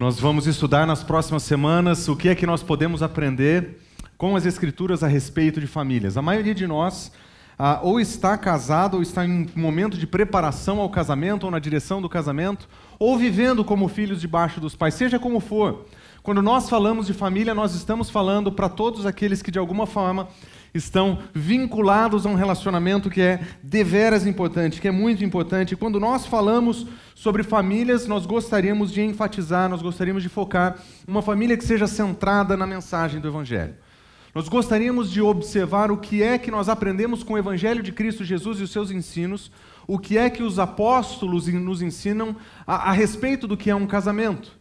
Nós vamos estudar nas próximas semanas o que é que nós podemos aprender com as Escrituras a respeito de famílias. A maioria de nós ah, ou está casado, ou está em um momento de preparação ao casamento, ou na direção do casamento, ou vivendo como filhos debaixo dos pais, seja como for. Quando nós falamos de família, nós estamos falando para todos aqueles que de alguma forma estão vinculados a um relacionamento que é deveras importante, que é muito importante. E quando nós falamos sobre famílias, nós gostaríamos de enfatizar, nós gostaríamos de focar uma família que seja centrada na mensagem do Evangelho. Nós gostaríamos de observar o que é que nós aprendemos com o Evangelho de Cristo Jesus e os seus ensinos, o que é que os apóstolos nos ensinam a, a respeito do que é um casamento.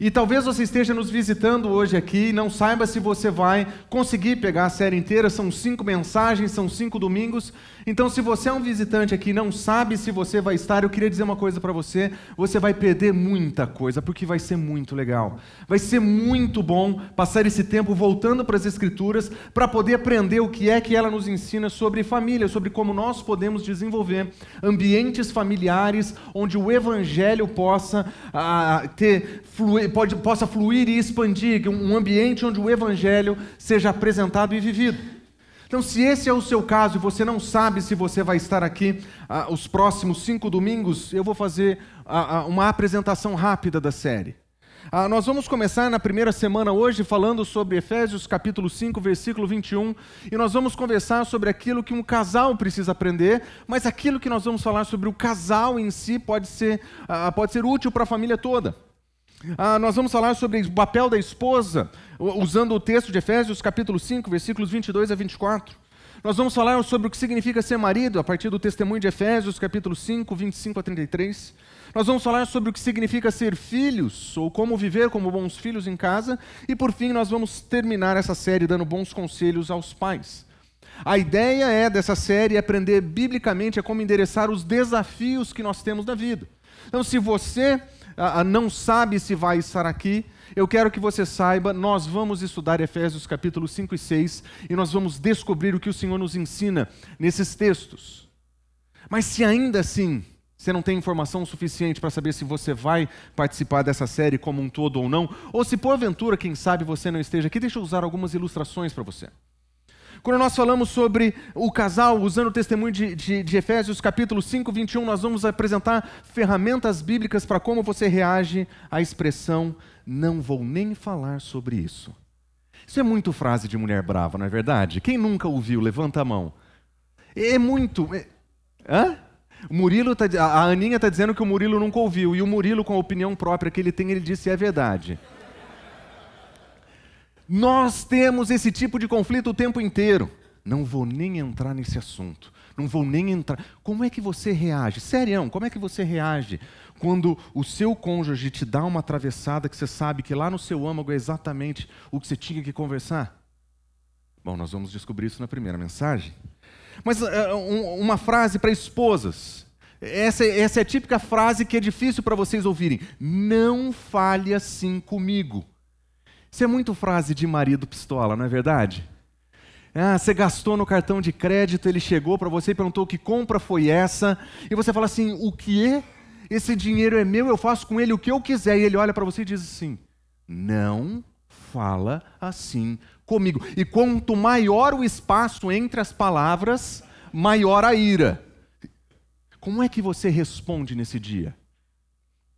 E talvez você esteja nos visitando hoje aqui e não saiba se você vai conseguir pegar a série inteira. São cinco mensagens, são cinco domingos. Então, se você é um visitante aqui e não sabe se você vai estar, eu queria dizer uma coisa para você: você vai perder muita coisa, porque vai ser muito legal. Vai ser muito bom passar esse tempo voltando para as Escrituras para poder aprender o que é que ela nos ensina sobre família, sobre como nós podemos desenvolver ambientes familiares onde o Evangelho possa ah, ter pode, possa fluir e expandir, um ambiente onde o Evangelho seja apresentado e vivido. Então, se esse é o seu caso e você não sabe se você vai estar aqui ah, os próximos cinco domingos, eu vou fazer ah, ah, uma apresentação rápida da série. Ah, nós vamos começar na primeira semana hoje falando sobre Efésios capítulo 5, versículo 21, e nós vamos conversar sobre aquilo que um casal precisa aprender, mas aquilo que nós vamos falar sobre o casal em si pode ser, ah, pode ser útil para a família toda. Ah, nós vamos falar sobre o papel da esposa, usando o texto de Efésios, capítulo 5, versículos 22 a 24. Nós vamos falar sobre o que significa ser marido, a partir do testemunho de Efésios, capítulo 5, 25 a 33. Nós vamos falar sobre o que significa ser filhos, ou como viver como bons filhos em casa. E, por fim, nós vamos terminar essa série dando bons conselhos aos pais. A ideia é dessa série aprender biblicamente a como endereçar os desafios que nós temos na vida. Então, se você não sabe se vai estar aqui, eu quero que você saiba, nós vamos estudar Efésios capítulo 5 e 6 e nós vamos descobrir o que o Senhor nos ensina nesses textos. Mas se ainda assim você não tem informação suficiente para saber se você vai participar dessa série como um todo ou não, ou se porventura, quem sabe, você não esteja aqui, deixa eu usar algumas ilustrações para você. Quando nós falamos sobre o casal, usando o testemunho de, de, de, Efésios capítulo 5, 21, nós vamos apresentar ferramentas bíblicas para como você reage à expressão não vou nem falar sobre isso. Isso é muito frase de mulher brava, não é verdade? Quem nunca ouviu, levanta a mão. É muito. É... Hã? O Murilo tá, a Aninha está dizendo que o Murilo nunca ouviu, e o Murilo, com a opinião própria que ele tem, ele disse é verdade. Nós temos esse tipo de conflito o tempo inteiro. Não vou nem entrar nesse assunto. Não vou nem entrar. Como é que você reage? Sério, como é que você reage quando o seu cônjuge te dá uma atravessada que você sabe que lá no seu âmago é exatamente o que você tinha que conversar? Bom, nós vamos descobrir isso na primeira mensagem. Mas um, uma frase para esposas. Essa, essa é a típica frase que é difícil para vocês ouvirem. Não fale assim comigo. Isso é muito frase de marido pistola, não é verdade? Ah, você gastou no cartão de crédito, ele chegou para você e perguntou que compra foi essa, e você fala assim: o que? Esse dinheiro é meu, eu faço com ele o que eu quiser. E ele olha para você e diz assim: não fala assim comigo. E quanto maior o espaço entre as palavras, maior a ira. Como é que você responde nesse dia?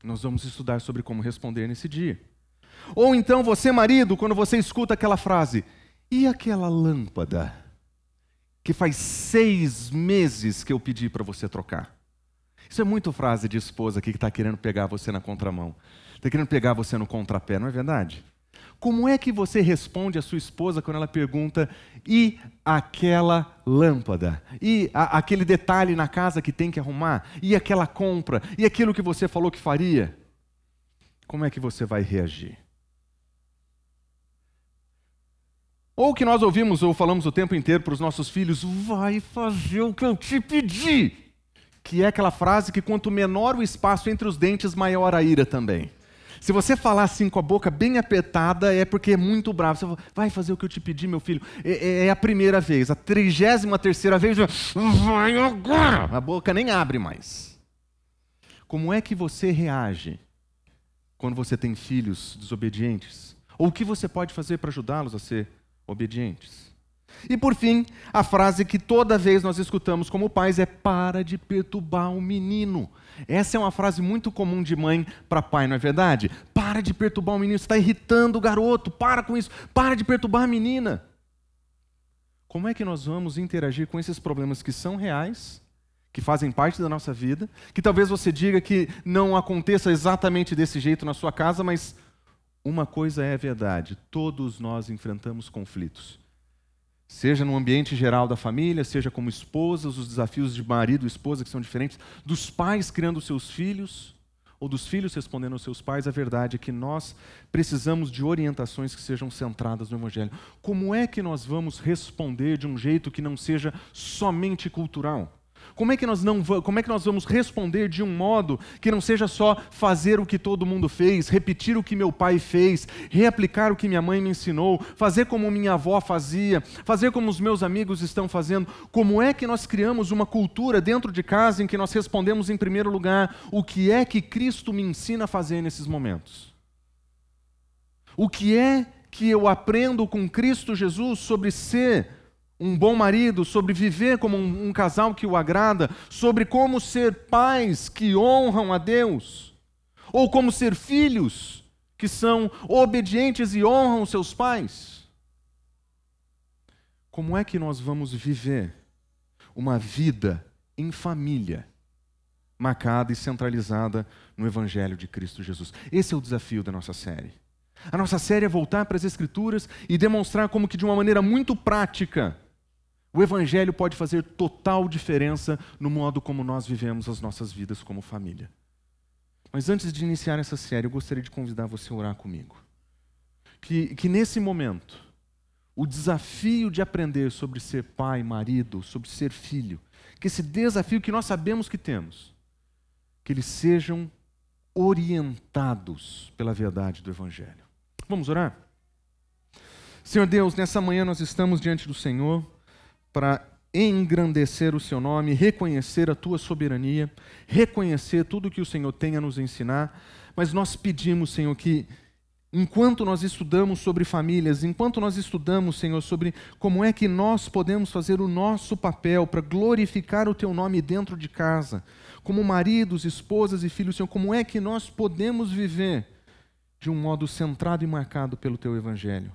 Nós vamos estudar sobre como responder nesse dia. Ou então você, marido, quando você escuta aquela frase, e aquela lâmpada que faz seis meses que eu pedi para você trocar? Isso é muito frase de esposa aqui que está querendo pegar você na contramão. Está querendo pegar você no contrapé, não é verdade? Como é que você responde à sua esposa quando ela pergunta e aquela lâmpada? E a, aquele detalhe na casa que tem que arrumar? E aquela compra? E aquilo que você falou que faria? Como é que você vai reagir? Ou que nós ouvimos ou falamos o tempo inteiro para os nossos filhos: vai fazer o que eu te pedi. Que é aquela frase que quanto menor o espaço entre os dentes, maior a ira também. Se você falar assim com a boca bem apertada, é porque é muito bravo. Você fala, vai fazer o que eu te pedi, meu filho. É, é, é a primeira vez. A trigésima terceira vez, vai agora. A boca nem abre mais. Como é que você reage quando você tem filhos desobedientes? Ou o que você pode fazer para ajudá-los a ser obedientes. E por fim, a frase que toda vez nós escutamos como pais é: para de perturbar o menino. Essa é uma frase muito comum de mãe para pai, não é verdade? Para de perturbar o menino, está irritando o garoto, para com isso, para de perturbar a menina. Como é que nós vamos interagir com esses problemas que são reais, que fazem parte da nossa vida, que talvez você diga que não aconteça exatamente desse jeito na sua casa, mas uma coisa é verdade: todos nós enfrentamos conflitos. Seja no ambiente geral da família, seja como esposas, os desafios de marido e esposa que são diferentes, dos pais criando seus filhos, ou dos filhos respondendo aos seus pais, a verdade é que nós precisamos de orientações que sejam centradas no Evangelho. Como é que nós vamos responder de um jeito que não seja somente cultural? Como é que nós não como é que nós vamos responder de um modo que não seja só fazer o que todo mundo fez, repetir o que meu pai fez, reaplicar o que minha mãe me ensinou, fazer como minha avó fazia, fazer como os meus amigos estão fazendo? Como é que nós criamos uma cultura dentro de casa em que nós respondemos em primeiro lugar o que é que Cristo me ensina a fazer nesses momentos? O que é que eu aprendo com Cristo Jesus sobre ser um bom marido, sobre viver como um, um, casal que o agrada, sobre como ser pais que honram a Deus, ou como ser filhos que são obedientes e honram seus pais. Como é que nós vamos viver uma vida em família, marcada e centralizada no Evangelho de Cristo Jesus? Esse é o desafio da nossa série. A nossa série é voltar para as Escrituras e demonstrar como que de uma maneira muito prática o Evangelho pode fazer total diferença no modo como nós vivemos as nossas vidas como família. Mas antes de iniciar essa série, eu gostaria de convidar você a orar comigo. Que, que nesse momento, o desafio de aprender sobre ser pai, marido, sobre ser filho, que esse desafio que nós sabemos que temos, que eles sejam orientados pela verdade do Evangelho. Vamos orar? Senhor Deus, nessa manhã nós estamos diante do Senhor para engrandecer o seu nome, reconhecer a tua soberania, reconhecer tudo que o Senhor tem a nos ensinar. Mas nós pedimos, Senhor, que enquanto nós estudamos sobre famílias, enquanto nós estudamos, Senhor, sobre como é que nós podemos fazer o nosso papel para glorificar o teu nome dentro de casa, como maridos, esposas e filhos, Senhor, como é que nós podemos viver de um modo centrado e marcado pelo teu evangelho.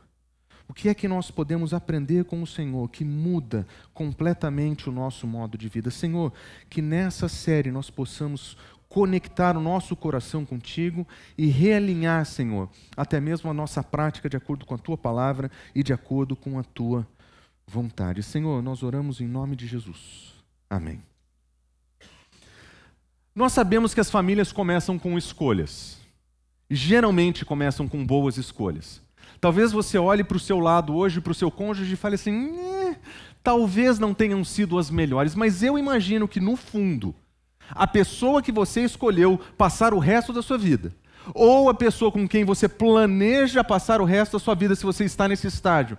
O que é que nós podemos aprender com o Senhor que muda completamente o nosso modo de vida? Senhor, que nessa série nós possamos conectar o nosso coração contigo e realinhar, Senhor, até mesmo a nossa prática de acordo com a tua palavra e de acordo com a tua vontade. Senhor, nós oramos em nome de Jesus. Amém. Nós sabemos que as famílias começam com escolhas. Geralmente começam com boas escolhas. Talvez você olhe para o seu lado hoje, para o seu cônjuge e fale assim: eh, talvez não tenham sido as melhores, mas eu imagino que no fundo, a pessoa que você escolheu passar o resto da sua vida, ou a pessoa com quem você planeja passar o resto da sua vida, se você está nesse estágio,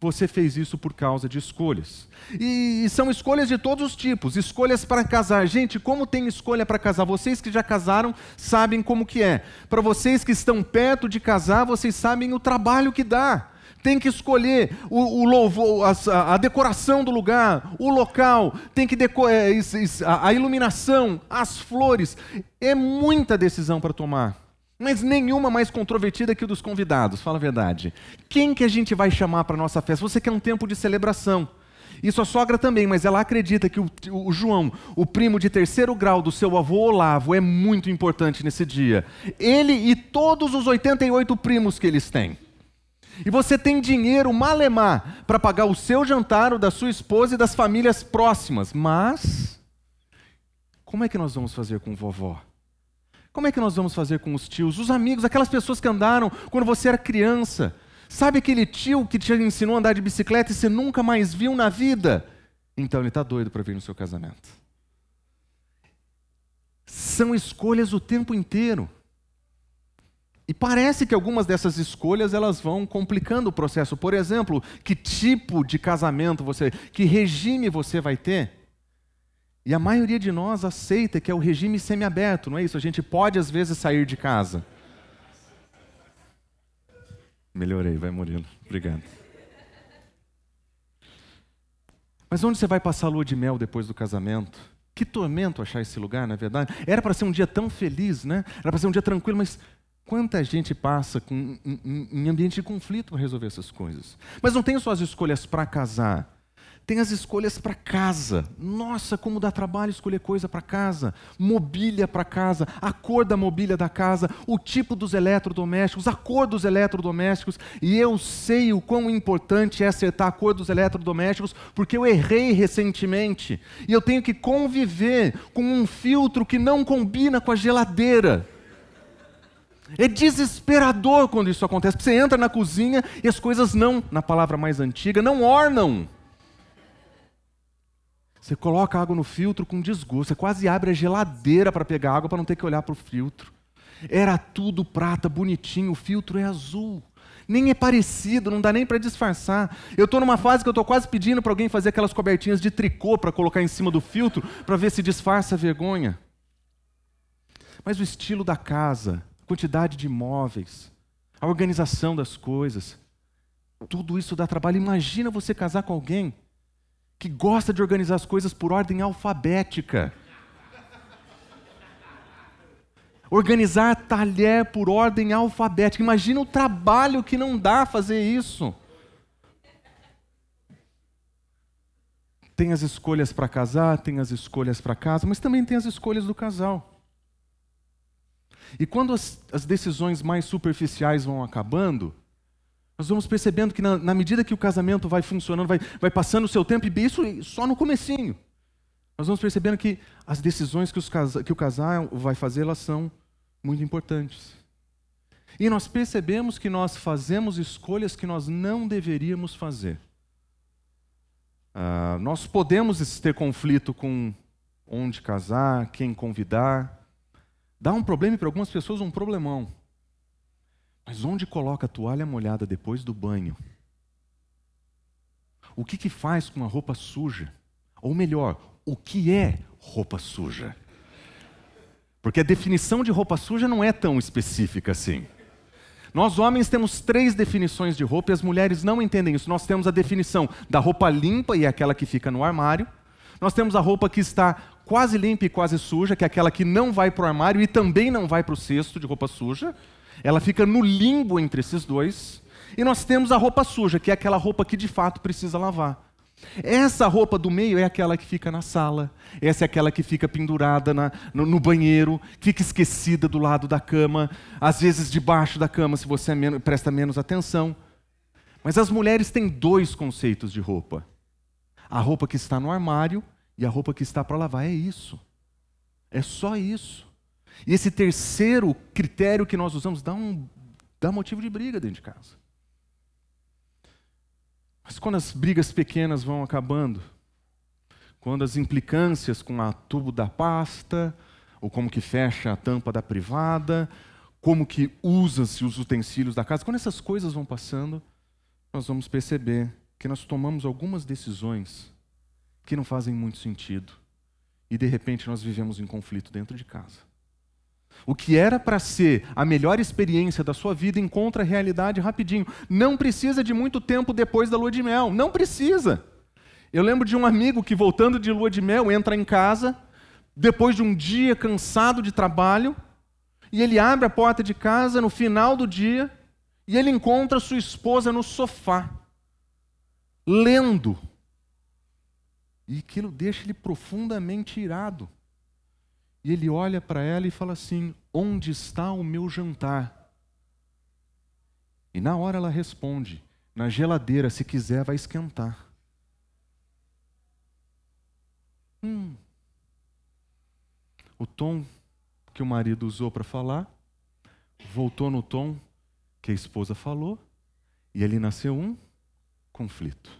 você fez isso por causa de escolhas. E, são escolhas de todos os tipos. Escolhas para casar. Gente, como tem escolha para casar? Vocês que já casaram sabem como que é. Para vocês que estão perto de casar, vocês sabem o trabalho que dá. Tem que escolher o, o louvor, a, a, decoração do lugar, o local, tem que é, a iluminação, as flores. É muita decisão para tomar mas nenhuma mais controvertida que o dos convidados, fala a verdade. Quem que a gente vai chamar para nossa festa? Você quer um tempo de celebração. E sua sogra também, mas ela acredita que o, o, João, o primo de terceiro grau do seu avô Olavo, é muito importante nesse dia. Ele e todos os 88 primos que eles têm. E você tem dinheiro malemar para pagar o seu jantar, o da sua esposa e das famílias próximas. Mas, como é que nós vamos fazer com vovó? Como é que nós vamos fazer com os tios, os amigos, aquelas pessoas que andaram quando você era criança? Sabe aquele tio que te ensinou a andar de bicicleta e você nunca mais viu na vida? Então ele está doido para vir no seu casamento. São escolhas o tempo inteiro. E parece que algumas dessas escolhas elas vão complicando o processo. Por exemplo, que tipo de casamento você, que regime você vai ter? E a maioria de nós aceita que é o regime semiaberto, não é isso? A gente pode às vezes sair de casa. Melhorei, vai Murilo. Obrigado. Mas onde você vai passar a lua de mel depois do casamento? Que tormento achar esse lugar, na é verdade. Era para ser um dia tão feliz, né? Era para ser um dia tranquilo, mas Quanta gente passa com, em, em ambiente de conflito para resolver essas coisas? Mas não tem só as escolhas para casar, tem as escolhas para casa. Nossa, como dá trabalho escolher coisa para casa. Mobília para casa, a cor da mobília da casa, o tipo dos eletrodomésticos, a cor dos eletrodomésticos. E eu sei o quão importante é acertar a cor dos eletrodomésticos, porque eu errei recentemente. E eu tenho que conviver com um filtro que não combina com a geladeira. É desesperador quando isso acontece. Você entra na cozinha e as coisas não, na palavra mais antiga, não ornam. Você coloca água no filtro com desgosto. Você quase abre a geladeira para pegar água para não ter que olhar para o filtro. Era tudo prata, bonitinho, o filtro é azul. Nem é parecido, não dá nem para disfarçar. Eu estou numa fase que eu estou quase pedindo para alguém fazer aquelas cobertinhas de tricô para colocar em cima do filtro, para ver se disfarça a vergonha. Mas o estilo da casa, quantidade de imóveis, a organização das coisas. Tudo isso dá trabalho. Imagina você casar com alguém que gosta de organizar as coisas por ordem alfabética. Organizar talher por ordem alfabética. Imagina o trabalho que não dá fazer isso. Tem as escolhas para casar, tem as escolhas para casa, mas também tem as escolhas do casal. E quando as, as decisões mais superficiais vão acabando, nós vamos percebendo que na, na, medida que o casamento vai funcionando, vai, vai passando o seu tempo, e isso só no comecinho, nós vamos percebendo que as decisões que, os, que o casal vai fazer, elas são muito importantes. E nós percebemos que nós fazemos escolhas que nós não deveríamos fazer. Ah, nós podemos ter conflito com onde casar, quem convidar, Dá um problema para algumas pessoas, um problemão. Mas onde coloca a toalha molhada depois do banho? O que, que faz com a roupa suja? Ou melhor, o que é roupa suja? Porque a definição de roupa suja não é tão específica assim. Nós homens temos três definições de roupa e as mulheres não entendem isso. Nós temos a definição da roupa limpa e é aquela que fica no armário. Nós temos a roupa que está quase limpa e quase suja, que é aquela que não vai para o armário e também não vai para o cesto de roupa suja. Ela fica no limbo entre esses dois. E nós temos a roupa suja, que é aquela roupa que de fato precisa lavar. Essa roupa do meio é aquela que fica na sala, essa é aquela que fica pendurada na, no, no, banheiro, fica esquecida do lado da cama, às vezes debaixo da cama, se você é presta menos atenção. Mas as mulheres têm dois conceitos de roupa: a roupa que está no armário e a roupa que está para lavar. É isso. É só isso. E esse terceiro critério que nós usamos dá, um, dá motivo de briga dentro de casa. Mas quando as brigas pequenas vão acabando, quando as implicâncias com a tubo da pasta, ou como que fecha a tampa da privada, como que usa-se os utensílios da casa, quando essas coisas vão passando, nós vamos perceber que nós tomamos algumas decisões que não fazem muito sentido. E de repente nós vivemos em conflito dentro de casa. O que era para ser a melhor experiência da sua vida encontra realidade rapidinho. Não precisa de muito tempo depois da lua de mel. Não precisa. Eu lembro de um amigo que, voltando de lua de mel, entra em casa, depois de um dia cansado de trabalho, e ele abre a porta de casa no final do dia, e ele encontra sua esposa no sofá, lendo e aquilo deixa ele profundamente irado. E ele olha para ela e fala assim: Onde está o meu jantar? E na hora ela responde: na geladeira, se quiser, vai esquentar. Hum. O tom que o marido usou para falar voltou no tom que a esposa falou, e ali nasceu um conflito.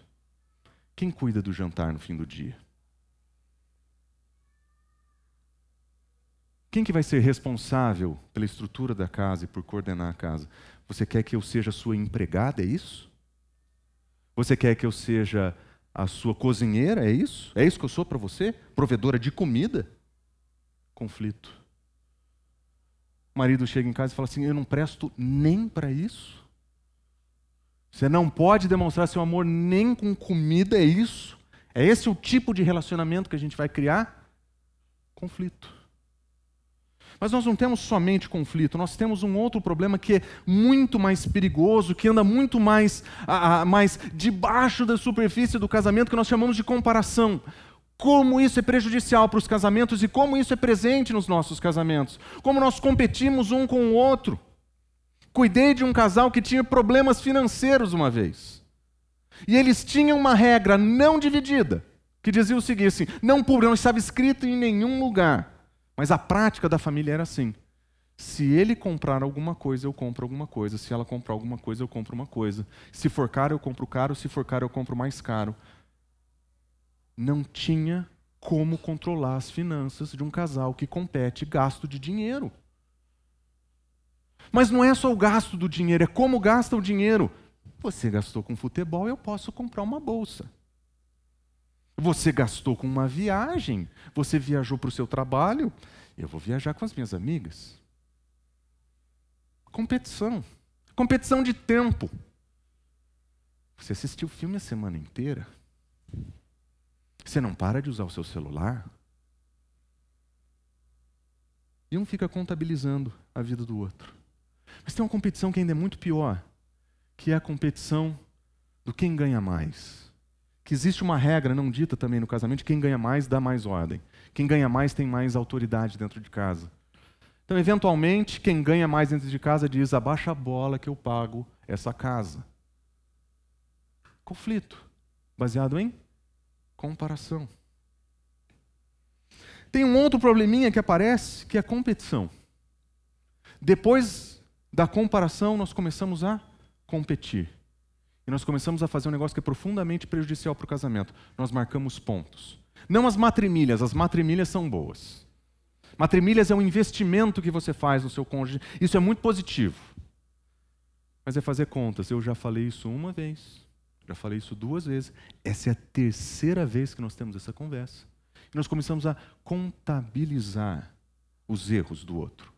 Quem cuida do jantar no fim do dia? Quem que vai ser responsável pela estrutura da casa e por coordenar a casa? Você quer que eu seja sua empregada, é isso? Você quer que eu seja a sua cozinheira, é isso? É isso que eu sou para você? Provedora de comida? Conflito. O marido chega em casa e fala assim: Eu não presto nem para isso. Você não pode demonstrar seu amor nem com comida, é isso? É esse o tipo de relacionamento que a gente vai criar? Conflito. Mas nós não temos somente conflito, nós temos um outro problema que é muito mais perigoso, que anda muito mais, mais debaixo da superfície do casamento, que nós chamamos de comparação. Como isso é prejudicial para os casamentos e como isso é presente nos nossos casamentos. Como nós competimos um com o outro. Cuidei de um casal que tinha problemas financeiros uma vez. E eles tinham uma regra não dividida, que dizia o seguinte: assim, não público, não estava escrito em nenhum lugar mas a prática da família era assim: se ele comprar alguma coisa, eu compro alguma coisa. Se ela comprar alguma coisa, eu compro uma coisa. Se for caro, eu compro caro. Se for caro, eu compro mais caro. Não tinha como controlar as finanças de um casal que compete gasto de dinheiro. Mas não é só o gasto do dinheiro, é como gasta o dinheiro. Você gastou com futebol, eu posso comprar uma bolsa. Você gastou com uma viagem, você viajou para o seu trabalho, eu vou viajar com as minhas amigas. Competição. Competição de tempo. Você assistiu o filme a semana inteira? Você não para de usar o seu celular? E um fica contabilizando a vida do outro. Mas tem uma competição que ainda é muito pior, que é a competição do quem ganha mais que existe uma regra não dita também no casamento: quem ganha mais dá mais ordem. Quem ganha mais tem mais autoridade dentro de casa. Então, eventualmente, quem ganha mais dentro de casa diz: abaixa a bola que eu pago essa casa. Conflito, baseado em comparação. Tem um outro probleminha que aparece, que é a competição. Depois da comparação, nós começamos a competir. E nós começamos a fazer um negócio que é profundamente prejudicial para o casamento. Nós marcamos pontos. Não as matrimilhas, as matrimilhas são boas. Matrimilhas é um investimento que você faz no seu cônjuge. Isso é muito positivo. Mas é fazer contas. Eu já falei isso uma vez, já falei isso duas vezes. Essa é a terceira vez que nós temos essa conversa. E nós começamos a contabilizar os erros do outro.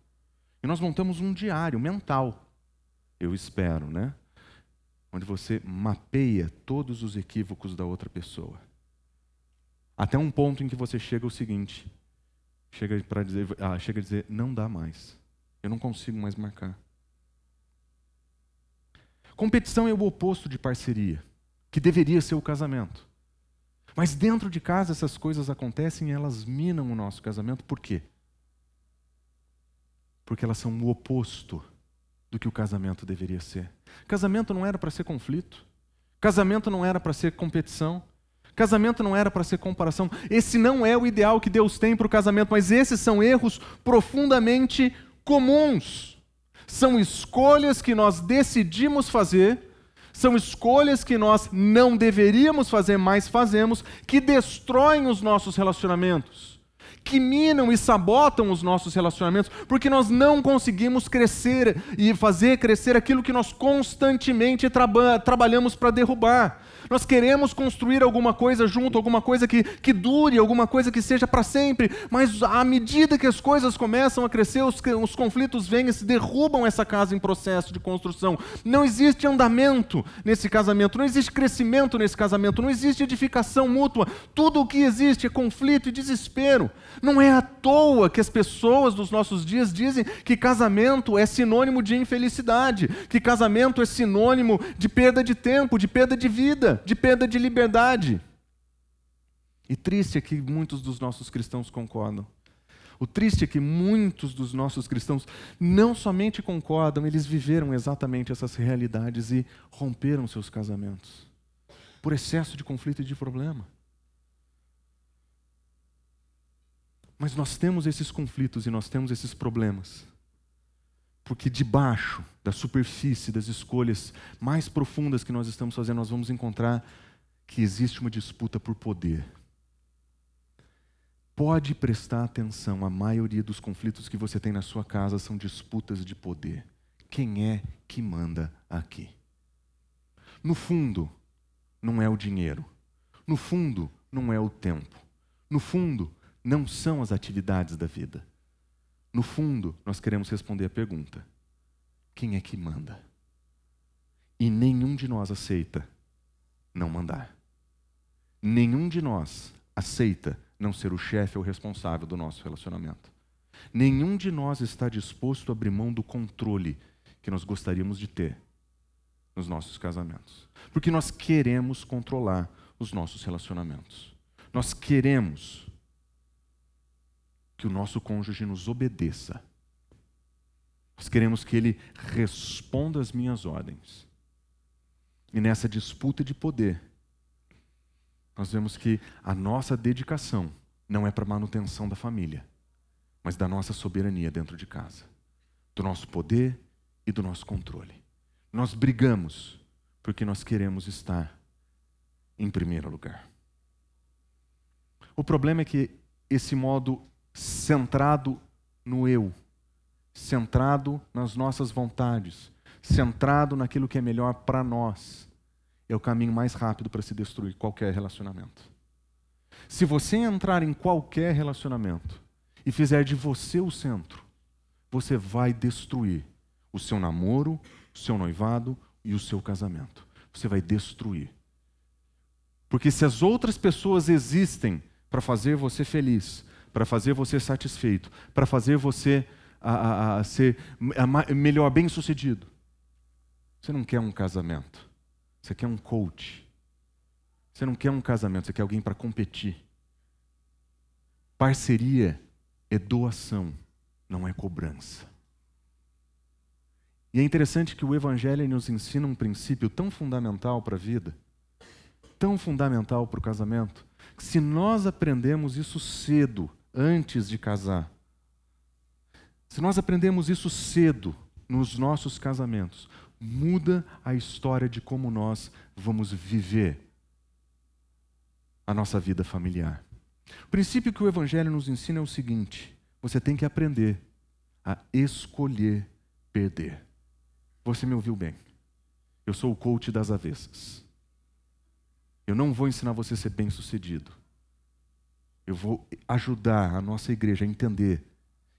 E nós montamos um diário mental. Eu espero, né? Onde você mapeia todos os equívocos da outra pessoa. Até um ponto em que você chega ao seguinte: chega, para dizer, ah, chega a dizer, não dá mais. Eu não consigo mais marcar. Competição é o oposto de parceria, que deveria ser o casamento. Mas dentro de casa essas coisas acontecem e elas minam o nosso casamento. Por quê? Porque elas são o oposto do que o casamento deveria ser. Casamento não era para ser conflito. Casamento não era para ser competição. Casamento não era para ser comparação. Esse não é o ideal que Deus tem para o casamento, mas esses são erros profundamente comuns. São escolhas que nós decidimos fazer, são escolhas que nós não deveríamos fazer, mas fazemos, que destroem os nossos relacionamentos que minam e sabotam os nossos relacionamentos, porque nós não conseguimos crescer e fazer crescer aquilo que nós constantemente traba trabalhamos para derrubar. Nós queremos construir alguma coisa junto, alguma coisa que, que dure, alguma coisa que seja para sempre, mas à medida que as coisas começam a crescer, os, os conflitos vêm e se derrubam essa casa em processo de construção. Não existe andamento nesse casamento, não existe crescimento nesse casamento, não existe edificação mútua. Tudo o que existe é conflito e desespero. Não é à toa que as pessoas dos nossos dias dizem que casamento é sinônimo de infelicidade, que casamento é sinônimo de perda de tempo, de perda de vida de perda de liberdade. E triste é que muitos dos nossos cristãos concordam. O triste é que muitos dos nossos cristãos não somente concordam, eles viveram exatamente essas realidades e romperam seus casamentos por excesso de conflito e de problema. Mas nós temos esses conflitos e nós temos esses problemas. Porque debaixo da superfície das escolhas mais profundas que nós estamos fazendo, nós vamos encontrar que existe uma disputa por poder. Pode prestar atenção, a maioria dos conflitos que você tem na sua casa são disputas de poder. Quem é que manda aqui? No fundo, não é o dinheiro. No fundo, não é o tempo. No fundo, não são as atividades da vida. No fundo, nós queremos responder a pergunta: quem é que manda? E nenhum de nós aceita não mandar. Nenhum de nós aceita não ser o chefe ou responsável do nosso relacionamento. Nenhum de nós está disposto a abrir mão do controle que nós gostaríamos de ter nos nossos casamentos. Porque nós queremos controlar os nossos relacionamentos. Nós queremos que o nosso cônjuge nos obedeça. Nós queremos que ele responda às minhas ordens. E nessa disputa de poder, nós vemos que a nossa dedicação não é para a manutenção da família, mas da nossa soberania dentro de casa, do nosso poder e do nosso controle. Nós brigamos porque nós queremos estar em primeiro lugar. O problema é que esse modo centrado no eu, centrado nas nossas vontades, centrado naquilo que é melhor para nós, é o caminho mais rápido para se destruir qualquer relacionamento. Se você entrar em qualquer relacionamento e fizer de você o centro, você vai destruir o seu namoro, o seu noivado e o seu casamento. Você vai destruir. Porque se as outras pessoas existem para fazer você feliz, para fazer você satisfeito, para fazer você a, a, a ser melhor, bem sucedido, você não quer um casamento. Você quer um coach. Você não quer um casamento, você quer alguém para competir. Parceria é doação, não é cobrança. E é interessante que o Evangelho nos ensina um princípio tão fundamental para a vida, tão fundamental para o casamento, que se nós aprendemos isso cedo, antes de casar, se nós aprendemos isso cedo nos nossos casamentos, muda a história de como nós vamos viver a nossa vida familiar. O princípio que o Evangelho nos ensina é o seguinte: você tem que aprender a escolher perder. Você me ouviu bem. Eu sou o coach das avessas. Eu não vou ensinar você a ser bem-sucedido. Eu vou ajudar a nossa igreja a entender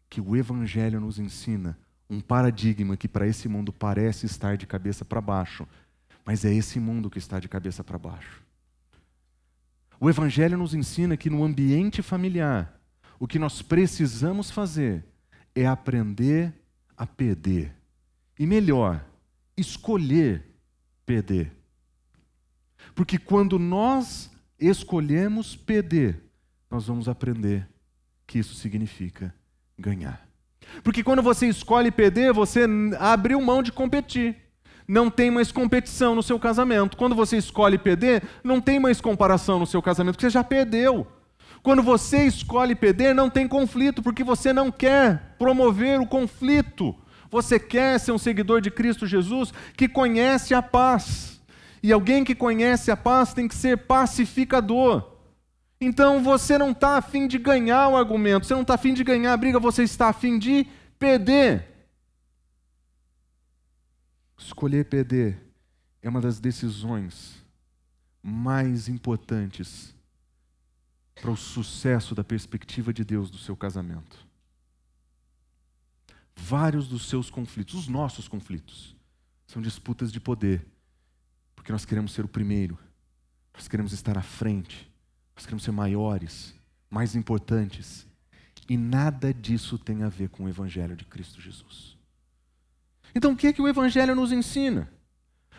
que o Evangelho nos ensina um paradigma que para esse mundo parece estar de cabeça para baixo, mas é esse mundo que está de cabeça para baixo. O Evangelho nos ensina que no ambiente familiar, o que nós precisamos fazer é aprender a perder e melhor, escolher perder. Porque quando nós escolhemos perder, nós vamos aprender que isso significa ganhar. Porque quando você escolhe perder, você abriu mão de competir. Não tem mais competição no seu casamento. Quando você escolhe perder, não tem mais comparação no seu casamento, porque você já perdeu. Quando você escolhe perder, não tem conflito, porque você não quer promover o conflito. Você quer ser um seguidor de Cristo Jesus que conhece a paz. E alguém que conhece a paz tem que ser pacificador. Então você não está afim de ganhar o argumento, você não está afim de ganhar a briga, você está afim de perder. Escolher perder é uma das decisões mais importantes para o sucesso da perspectiva de Deus do seu casamento vários dos seus conflitos, os nossos conflitos, são disputas de poder, porque nós queremos ser o primeiro, nós queremos estar à frente, nós queremos ser maiores, mais importantes, e nada disso tem a ver com o Evangelho de Cristo Jesus. Então, o que é que o Evangelho nos ensina?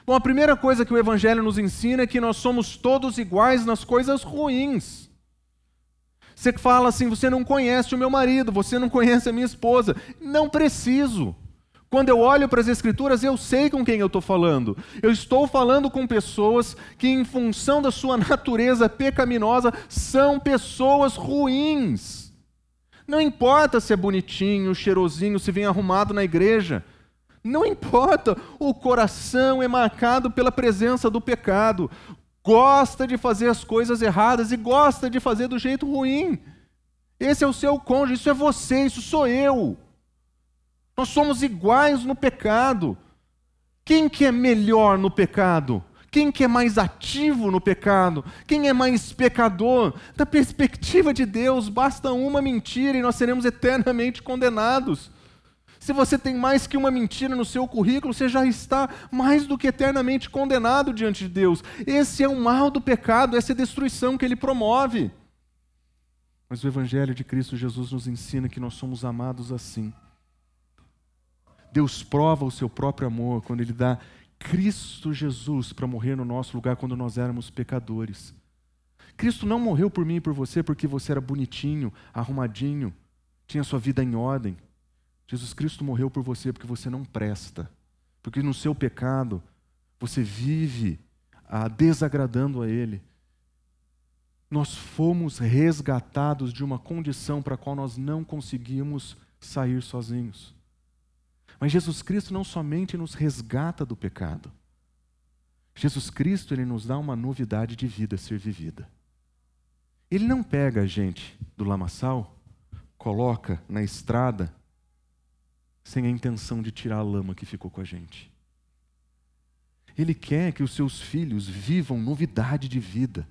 Bom, a primeira coisa que o Evangelho nos ensina é que nós somos todos iguais nas coisas ruins. Você fala assim: você não conhece o meu marido, você não conhece a minha esposa. Não preciso. Quando eu olho para as Escrituras, eu sei com quem eu estou falando. Eu estou falando com pessoas que, em função da sua natureza pecaminosa, são pessoas ruins. Não importa se é bonitinho, cheirosinho, se vem arrumado na igreja. Não importa, o coração é marcado pela presença do pecado. Gosta de fazer as coisas erradas e gosta de fazer do jeito ruim. Esse é o seu cônjuge, isso é você, isso sou eu. Nós somos iguais no pecado. Quem que é melhor no pecado? Quem que é mais ativo no pecado? Quem é mais pecador? Da perspectiva de Deus, basta uma mentira e nós seremos eternamente condenados. Se você tem mais que uma mentira no seu currículo, você já está mais do que eternamente condenado diante de Deus. Esse é o mal do pecado, essa é a destruição que ele promove. Mas o Evangelho de Cristo Jesus nos ensina que nós somos amados assim. Deus prova o seu próprio amor quando Ele dá Cristo Jesus para morrer no nosso lugar quando nós éramos pecadores. Cristo não morreu por mim e por você porque você era bonitinho, arrumadinho, tinha sua vida em ordem. Jesus Cristo morreu por você porque você não presta, porque no seu pecado você vive ah, desagradando a Ele. Nós fomos resgatados de uma condição para a qual nós não conseguimos sair sozinhos. Mas Jesus Cristo não somente nos resgata do pecado. Jesus Cristo ele nos dá uma novidade de vida a ser vivida. Ele não pega a gente do lamaçal, coloca na estrada sem a intenção de tirar a lama que ficou com a gente. Ele quer que os seus filhos vivam novidade de vida,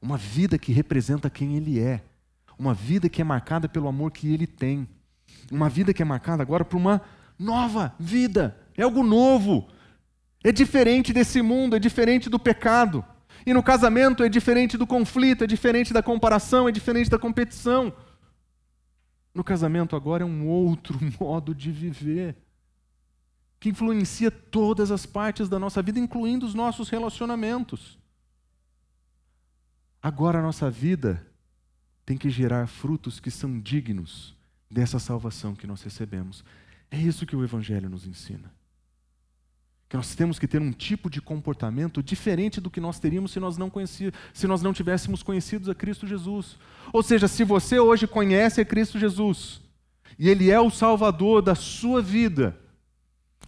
uma vida que representa quem ele é, uma vida que é marcada pelo amor que ele tem, uma vida que é marcada agora por uma nova vida, é algo novo. É diferente desse mundo, é diferente do pecado. E no casamento é diferente do conflito, é diferente da comparação, é diferente da competição. No casamento agora é um outro modo de viver, que influencia todas as partes da nossa vida, incluindo os nossos relacionamentos. Agora a nossa vida tem que gerar frutos que são dignos dessa salvação que nós recebemos. É isso que o Evangelho nos ensina. Que nós temos que ter um tipo de comportamento diferente do que nós teríamos se nós não, se nós não tivéssemos conhecido a Cristo Jesus. Ou seja, se você hoje conhece a Cristo Jesus e Ele é o Salvador da sua vida,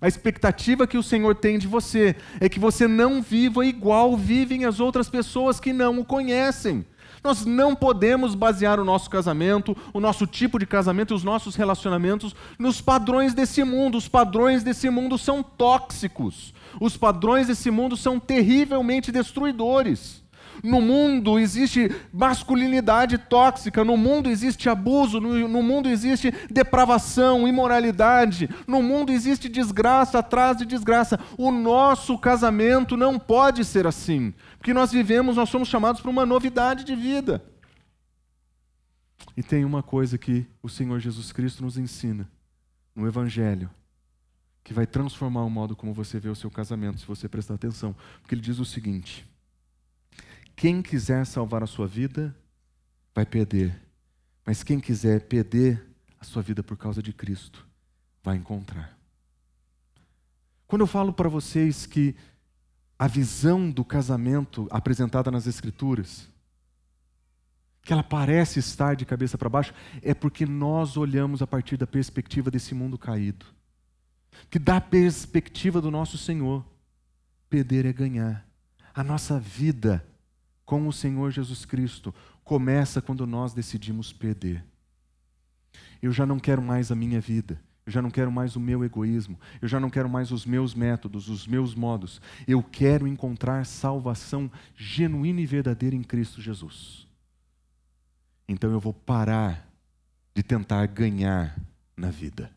a expectativa que o Senhor tem de você é que você não viva igual vivem as outras pessoas que não o conhecem. Nós não podemos basear o nosso casamento, o nosso tipo de casamento e os nossos relacionamentos nos padrões desse mundo. Os padrões desse mundo são tóxicos. Os padrões desse mundo são terrivelmente destruidores. No mundo existe masculinidade tóxica, no mundo existe abuso, no, no, mundo existe depravação, imoralidade, no mundo existe desgraça atrás de desgraça. O nosso casamento não pode ser assim, porque nós vivemos, nós somos chamados para uma novidade de vida. E tem uma coisa que o Senhor Jesus Cristo nos ensina no Evangelho, que vai transformar o modo como você vê o seu casamento, se você prestar atenção. Porque ele diz o seguinte quem quiser salvar a sua vida, vai perder. Mas quem quiser perder a sua vida por causa de Cristo, vai encontrar. Quando eu falo para vocês que a visão do casamento apresentada nas Escrituras, que ela parece estar de cabeça para baixo, é porque nós olhamos a partir da perspectiva desse mundo caído. Que da perspectiva do nosso Senhor, perder é ganhar. A nossa vida com o Senhor Jesus Cristo começa quando nós decidimos perder. Eu já não quero mais a minha vida. Eu já não quero mais o meu egoísmo. Eu já não quero mais os meus métodos, os meus modos. Eu quero encontrar salvação genuína e verdadeira em Cristo Jesus. Então eu vou parar de tentar ganhar na vida.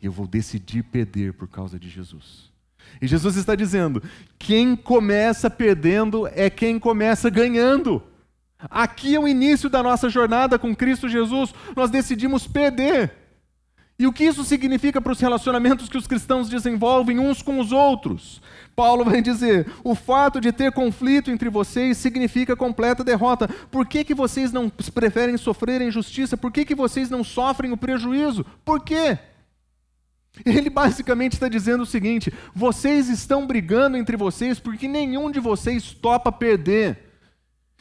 Eu vou decidir perder por causa de Jesus. E Jesus está dizendo: quem começa perdendo é quem começa ganhando. Aqui é o início da nossa jornada com Cristo Jesus. Nós decidimos perder. E o que isso significa para os relacionamentos que os cristãos desenvolvem uns com os outros? Paulo vai dizer: o fato de ter conflito entre vocês significa completa derrota. Por que, que vocês não preferem sofrer a injustiça? Por que, que vocês não sofrem o prejuízo? Por quê? Ele basicamente está dizendo o seguinte: vocês estão brigando entre vocês porque nenhum de vocês topa perder.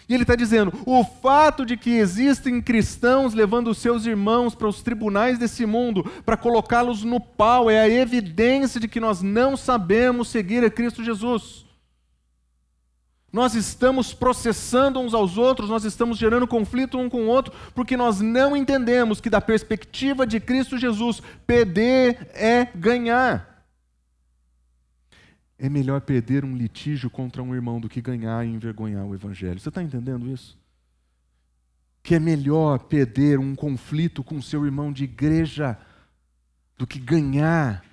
E ele está dizendo: o fato de que existem cristãos levando seus irmãos para os tribunais desse mundo para colocá-los no pau é a evidência de que nós não sabemos seguir a Cristo Jesus. Nós estamos processando uns aos outros, nós estamos gerando conflito um com o outro, porque nós não entendemos que, da perspectiva de Cristo Jesus, perder é ganhar. É melhor perder um litígio contra um irmão do que ganhar e envergonhar o Evangelho. Você está entendendo isso? Que é melhor perder um conflito com seu irmão de igreja do que ganhar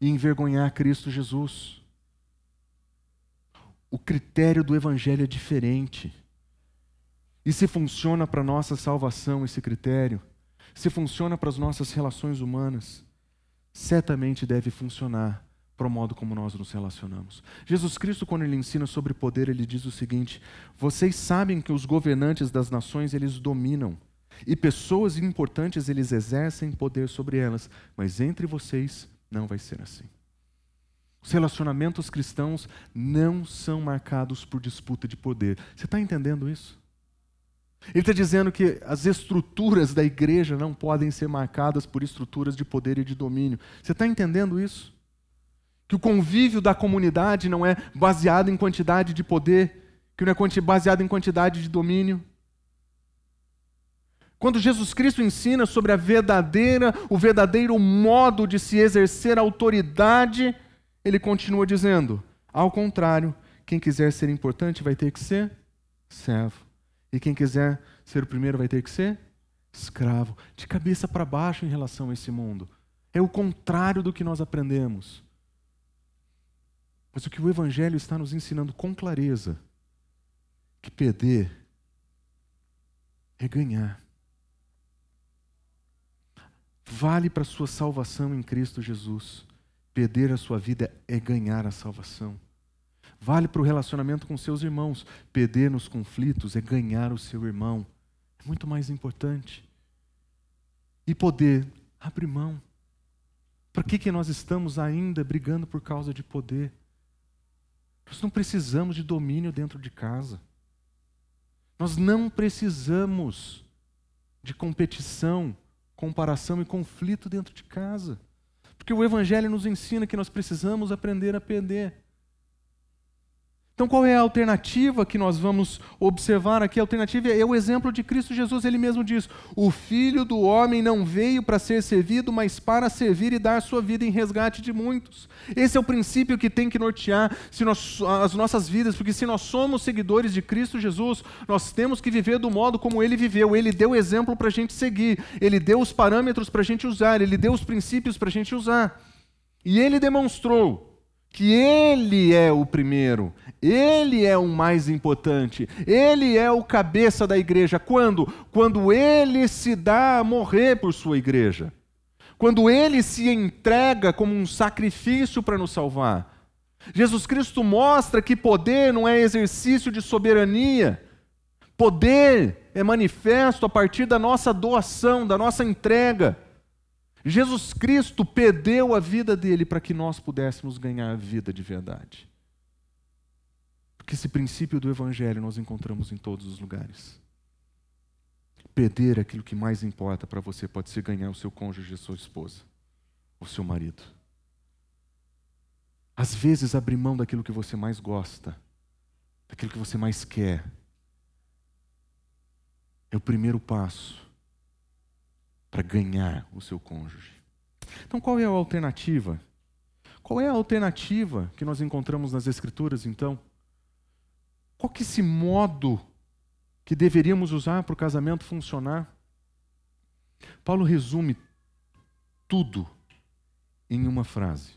e envergonhar Cristo Jesus. O critério do Evangelho é diferente. E se funciona para a nossa salvação esse critério, se funciona para as nossas relações humanas, certamente deve funcionar para o modo como nós nos relacionamos. Jesus Cristo, quando ele ensina sobre poder, ele diz o seguinte: Vocês sabem que os governantes das nações eles dominam e pessoas importantes eles exercem poder sobre elas, mas entre vocês não vai ser assim. Os relacionamentos cristãos não são marcados por disputa de poder. Você está entendendo isso? Ele está dizendo que as estruturas da igreja não podem ser marcadas por estruturas de poder e de domínio. Você está entendendo isso? que o convívio da comunidade não é baseado em quantidade de poder, que não é baseado em quantidade de domínio. Quando Jesus Cristo ensina sobre a verdadeira, o verdadeiro modo de se exercer autoridade, ele continua dizendo: ao contrário, quem quiser ser importante vai ter que ser servo. E quem quiser ser o primeiro vai ter que ser escravo, de cabeça para baixo em relação a esse mundo. É o contrário do que nós aprendemos. Mas o que o Evangelho está nos ensinando com clareza, que perder é ganhar. Vale para a sua salvação em Cristo Jesus. Perder a sua vida é ganhar a salvação. Vale para o relacionamento com seus irmãos. Perder nos conflitos é ganhar o seu irmão. É muito mais importante. E poder, abre mão. Para que, que nós estamos ainda brigando por causa de poder? Nós não precisamos de domínio dentro de casa. Nós não precisamos de competição, comparação e conflito dentro de casa. Porque o Evangelho nos ensina que nós precisamos aprender a perder. Então, qual é a alternativa que nós vamos observar aqui? A alternativa é o exemplo de Cristo Jesus. Ele mesmo diz: O filho do homem não veio para ser servido, mas para servir e dar sua vida em resgate de muitos. Esse é o princípio que tem que nortear nós, as nossas vidas, porque se nós somos seguidores de Cristo Jesus, nós temos que viver do modo como ele viveu. Ele deu exemplo para a gente seguir, ele deu os parâmetros para a gente usar, ele deu os princípios para a gente usar. E ele demonstrou que ele é o primeiro, ele é o mais importante, ele é o cabeça da igreja. Quando? Quando ele se dá a morrer por sua igreja. Quando ele se entrega como um sacrifício para nos salvar. Jesus Cristo mostra que poder não é exercício de soberania. Poder é manifesto a partir da nossa doação, da nossa entrega. Jesus Cristo perdeu a vida dele para que nós pudéssemos ganhar a vida de verdade. Porque esse princípio do Evangelho nós encontramos em todos os lugares. Perder aquilo que mais importa para você pode ser ganhar o seu cônjuge, a sua esposa, o seu marido. Às vezes, abrir mão daquilo que você mais gosta, daquilo que você mais quer, é o primeiro passo para ganhar o seu cônjuge. Então, qual é a alternativa? Qual é a alternativa que nós encontramos nas Escrituras, então? Qual que é esse modo que deveríamos usar para o casamento funcionar? Paulo resume tudo em uma frase,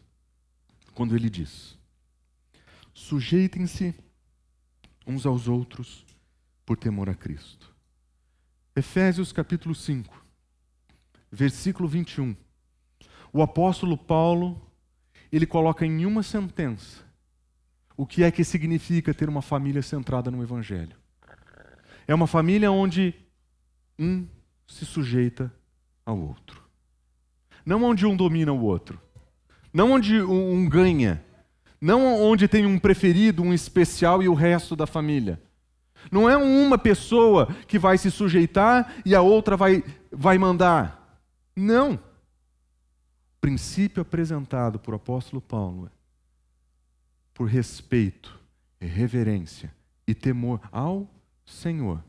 quando ele diz: Sujeitem-se uns aos outros por temor a Cristo. Efésios capítulo 5 versículo 21. o apóstolo Paulo, ele coloca em uma sentença o que é que significa ter uma família centrada no evangelho. É uma família onde um se sujeita ao outro. Não onde um domina o outro. Não onde um ganha. Não onde tem um preferido, um especial e o resto da família. Não é uma pessoa que vai se sujeitar e a outra vai, vai mandar. Não. O princípio apresentado por apóstolo Paulo é por respeito, reverência e temor ao Senhor,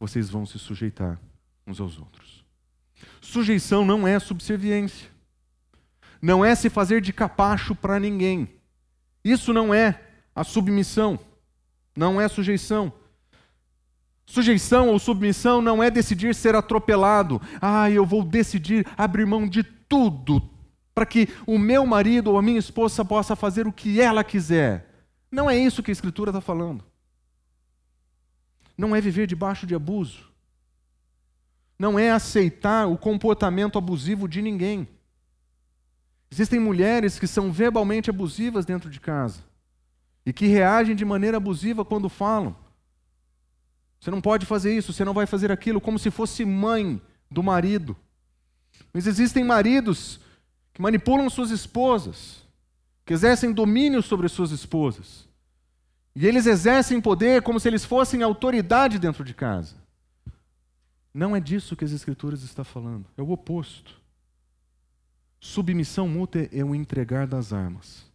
vocês vão se sujeitar uns aos outros. Sujeição não é subserviência. Não é se fazer de capacho para ninguém. Isso não é a submissão. Não é sujeição. Sujeição ou submissão não é decidir ser atropelado. Ah, eu vou decidir abrir mão de tudo para que o meu marido ou a minha esposa possa fazer o que ela quiser. Não é isso que a Escritura está falando. Não é viver debaixo de abuso. Não é aceitar o comportamento abusivo de ninguém. Existem mulheres que são verbalmente abusivas dentro de casa e que reagem de maneira abusiva quando falam. Você não pode fazer isso, você não vai fazer aquilo, como se fosse mãe do marido. Mas existem maridos que manipulam suas esposas, que exercem domínio sobre suas esposas. E eles exercem poder como se eles fossem autoridade dentro de casa. Não é disso que as Escrituras estão falando, é o oposto. Submissão mútua é o entregar das armas.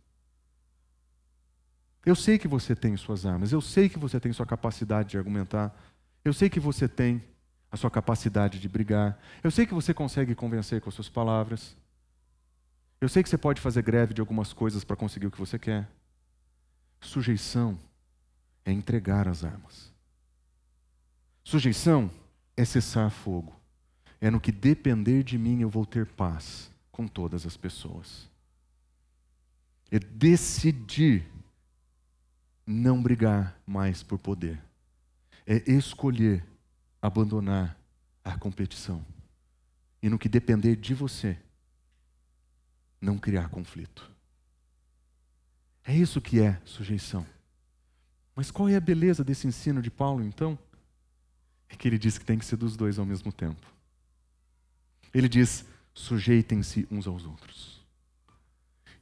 Eu sei que você tem suas armas, eu sei que você tem sua capacidade de argumentar, eu sei que você tem a sua capacidade de brigar, eu sei que você consegue convencer com as suas palavras, eu sei que você pode fazer greve de algumas coisas para conseguir o que você quer. Sujeição é entregar as armas. Sujeição é cessar fogo. É no que depender de mim eu vou ter paz com todas as pessoas. É decidir não brigar mais por poder. É escolher abandonar a competição. E no que depender de você, não criar conflito. É isso que é sujeição. Mas qual é a beleza desse ensino de Paulo, então? É que ele diz que tem que ser dos dois ao mesmo tempo. Ele diz: sujeitem-se uns aos outros.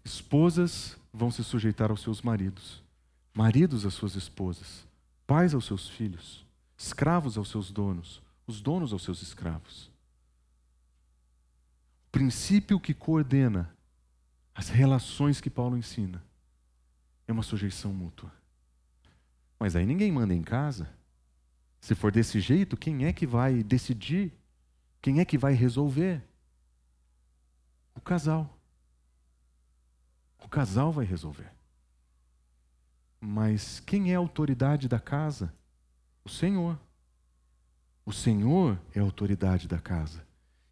Esposas vão se sujeitar aos seus maridos maridos às suas esposas, pais aos seus filhos, escravos aos seus donos, os donos aos seus escravos. O princípio que coordena as relações que Paulo ensina é uma sujeição mútua. Mas aí ninguém manda em casa. Se for desse jeito, quem é que vai decidir? Quem é que vai resolver? O casal. O casal vai resolver. Mas quem é a autoridade da casa? O Senhor. O Senhor é a autoridade da casa.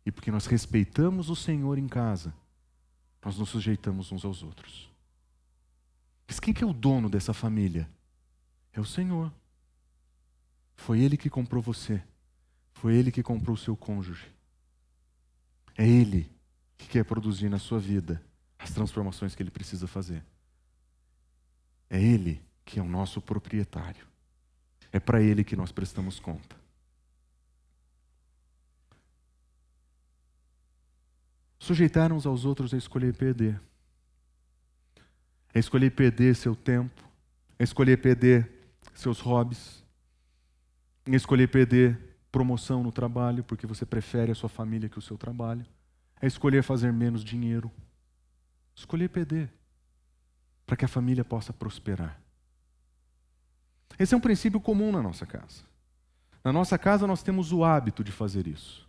E porque nós respeitamos o Senhor em casa, nós nos sujeitamos uns aos outros. Mas quem que é o dono dessa família? É o Senhor. Foi Ele que comprou você. Foi Ele que comprou o seu cônjuge. É Ele que quer produzir na sua vida as transformações que Ele precisa fazer. É Ele que é o nosso proprietário. É para Ele que nós prestamos conta. Sujeitar uns aos outros é escolher perder. É escolher perder seu tempo. É escolher perder seus hobbies. É escolher perder promoção no trabalho, porque você prefere a sua família que o seu trabalho. É escolher fazer menos dinheiro. Escolher perder para que a família possa prosperar. Esse é um princípio comum na nossa casa. Na nossa casa nós temos o hábito de fazer isso.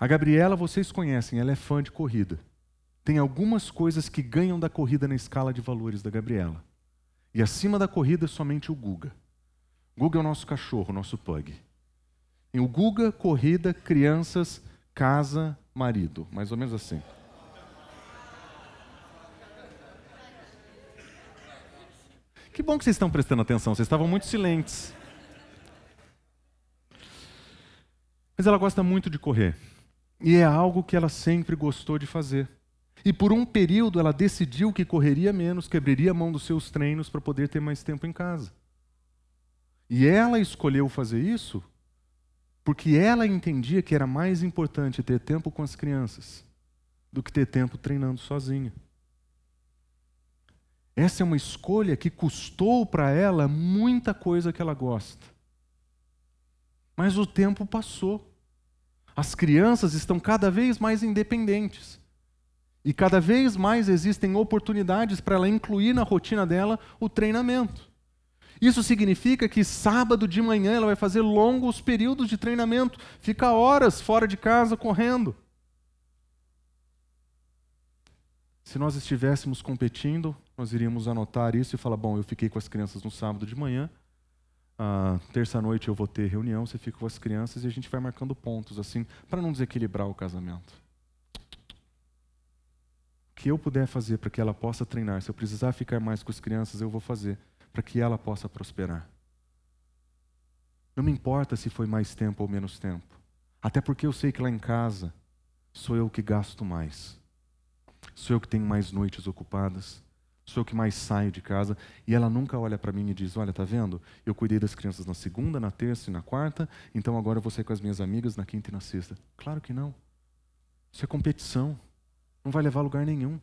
A Gabriela, vocês conhecem, ela é fã de corrida. Tem algumas coisas que ganham da corrida na escala de valores da Gabriela. E acima da corrida, somente o Guga. Guga é o nosso cachorro, o nosso pug. Em o Guga, corrida, crianças, casa, marido. Mais ou menos assim. Que bom que vocês estão prestando atenção, vocês estavam muito silentes. Mas ela gosta muito de correr. E é algo que ela sempre gostou de fazer. E por um período ela decidiu que correria menos, quebraria a mão dos seus treinos para poder ter mais tempo em casa. E ela escolheu fazer isso porque ela entendia que era mais importante ter tempo com as crianças do que ter tempo treinando sozinha. Essa é uma escolha que custou para ela muita coisa que ela gosta. Mas o tempo passou. As crianças estão cada vez mais independentes. E cada vez mais existem oportunidades para ela incluir na rotina dela o treinamento. Isso significa que sábado de manhã ela vai fazer longos períodos de treinamento, fica horas fora de casa correndo. Se nós estivéssemos competindo, nós iríamos anotar isso e falar: bom, eu fiquei com as crianças no sábado de manhã, ah, terça-noite eu vou ter reunião, você fica com as crianças e a gente vai marcando pontos, assim, para não desequilibrar o casamento. O que eu puder fazer para que ela possa treinar, se eu precisar ficar mais com as crianças, eu vou fazer, para que ela possa prosperar. Não me importa se foi mais tempo ou menos tempo, até porque eu sei que lá em casa sou eu que gasto mais. Sou eu que tenho mais noites ocupadas. Sou eu que mais saio de casa. E ela nunca olha para mim e diz: Olha, tá vendo? Eu cuidei das crianças na segunda, na terça e na quarta, então agora eu vou sair com as minhas amigas na quinta e na sexta. Claro que não. Isso é competição. Não vai levar a lugar nenhum.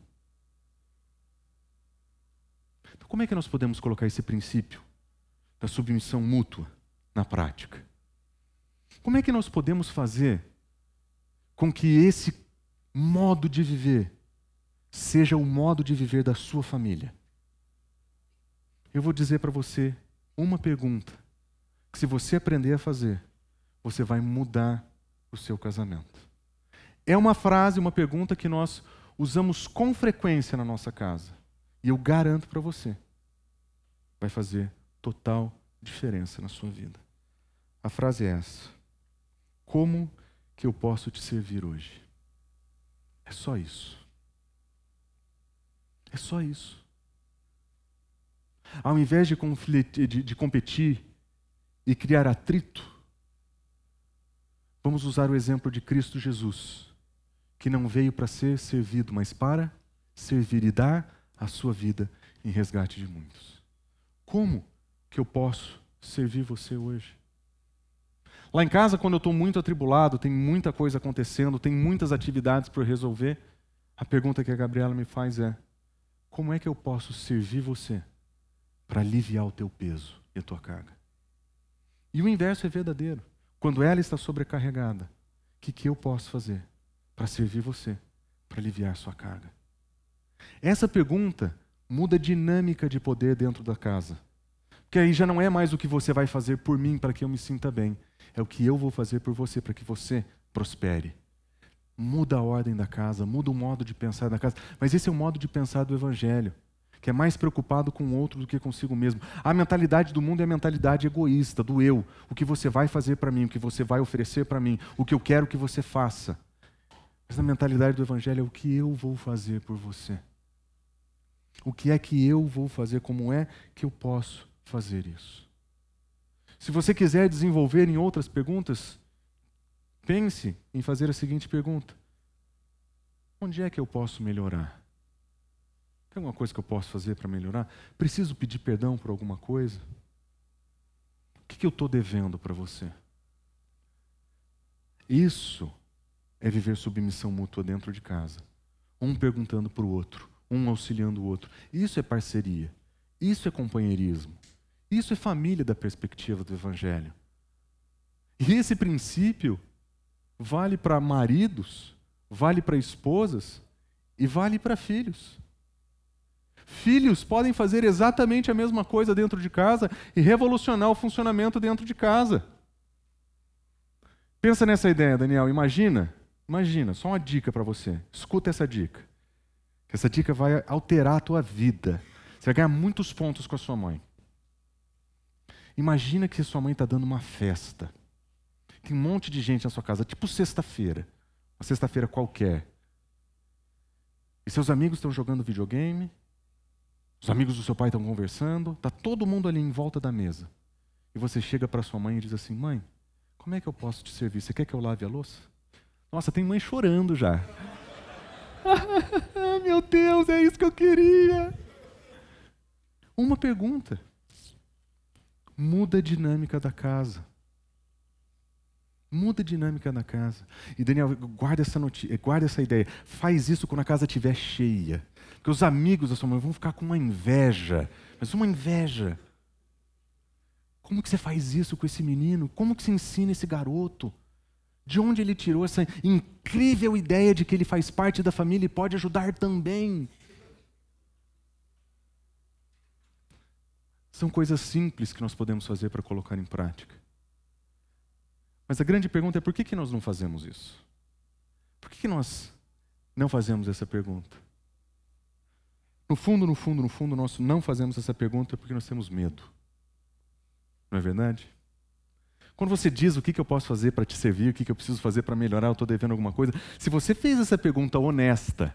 Então, como é que nós podemos colocar esse princípio da submissão mútua na prática? Como é que nós podemos fazer com que esse modo de viver seja o modo de viver da sua família. Eu vou dizer para você uma pergunta que, se você aprender a fazer, você vai mudar o seu casamento. É uma frase, uma pergunta que nós usamos com frequência na nossa casa. E eu garanto para você, vai fazer total diferença na sua vida. A frase é essa: Como que eu posso te servir hoje? É só isso. É só isso. Ao invés de, de, de competir e criar atrito, vamos usar o exemplo de Cristo Jesus, que não veio para ser servido, mas para servir e dar a sua vida em resgate de muitos. Como que eu posso servir você hoje? Lá em casa, quando eu estou muito atribulado, tem muita coisa acontecendo, tem muitas atividades para resolver, a pergunta que a Gabriela me faz é: como é que eu posso servir você para aliviar o teu peso e a tua carga? E o inverso é verdadeiro. Quando ela está sobrecarregada, o que, que eu posso fazer para servir você, para aliviar sua carga? Essa pergunta muda a dinâmica de poder dentro da casa. Porque aí já não é mais o que você vai fazer por mim para que eu me sinta bem, é o que eu vou fazer por você para que você prospere muda a ordem da casa, muda o modo de pensar da casa. Mas esse é o modo de pensar do Evangelho, que é mais preocupado com o outro do que consigo mesmo. A mentalidade do mundo é a mentalidade egoísta, do eu. O que você vai fazer para mim, o que você vai oferecer para mim, o que eu quero que você faça. Mas a mentalidade do Evangelho é o que eu vou fazer por você. O que é que eu vou fazer? Como é que eu posso fazer isso? Se você quiser desenvolver em outras perguntas, Pense em fazer a seguinte pergunta: Onde é que eu posso melhorar? Tem alguma coisa que eu posso fazer para melhorar? Preciso pedir perdão por alguma coisa? O que, que eu estou devendo para você? Isso é viver submissão mútua dentro de casa. Um perguntando para o outro, um auxiliando o outro. Isso é parceria. Isso é companheirismo. Isso é família da perspectiva do Evangelho. E esse princípio vale para maridos, vale para esposas e vale para filhos. Filhos podem fazer exatamente a mesma coisa dentro de casa e revolucionar o funcionamento dentro de casa. Pensa nessa ideia, Daniel. Imagina, imagina, só uma dica para você. Escuta essa dica. Essa dica vai alterar a tua vida. Você vai ganhar muitos pontos com a sua mãe. Imagina que sua mãe está dando uma festa. Tem um monte de gente na sua casa, tipo sexta-feira. Uma sexta-feira qualquer. E seus amigos estão jogando videogame, os amigos do seu pai estão conversando, está todo mundo ali em volta da mesa. E você chega para sua mãe e diz assim: Mãe, como é que eu posso te servir? Você quer que eu lave a louça? Nossa, tem mãe chorando já. Meu Deus, é isso que eu queria. Uma pergunta. Muda a dinâmica da casa. Muda a dinâmica da casa. E Daniel, guarda essa, notícia, guarda essa ideia. Faz isso quando a casa estiver cheia. Porque os amigos da sua mãe vão ficar com uma inveja. Mas uma inveja. Como que você faz isso com esse menino? Como que você ensina esse garoto? De onde ele tirou essa incrível ideia de que ele faz parte da família e pode ajudar também? São coisas simples que nós podemos fazer para colocar em prática. Mas a grande pergunta é por que, que nós não fazemos isso? Por que, que nós não fazemos essa pergunta? No fundo, no fundo, no fundo, nós não fazemos essa pergunta porque nós temos medo. Não é verdade? Quando você diz o que, que eu posso fazer para te servir, o que, que eu preciso fazer para melhorar, eu estou devendo alguma coisa, se você fez essa pergunta honesta,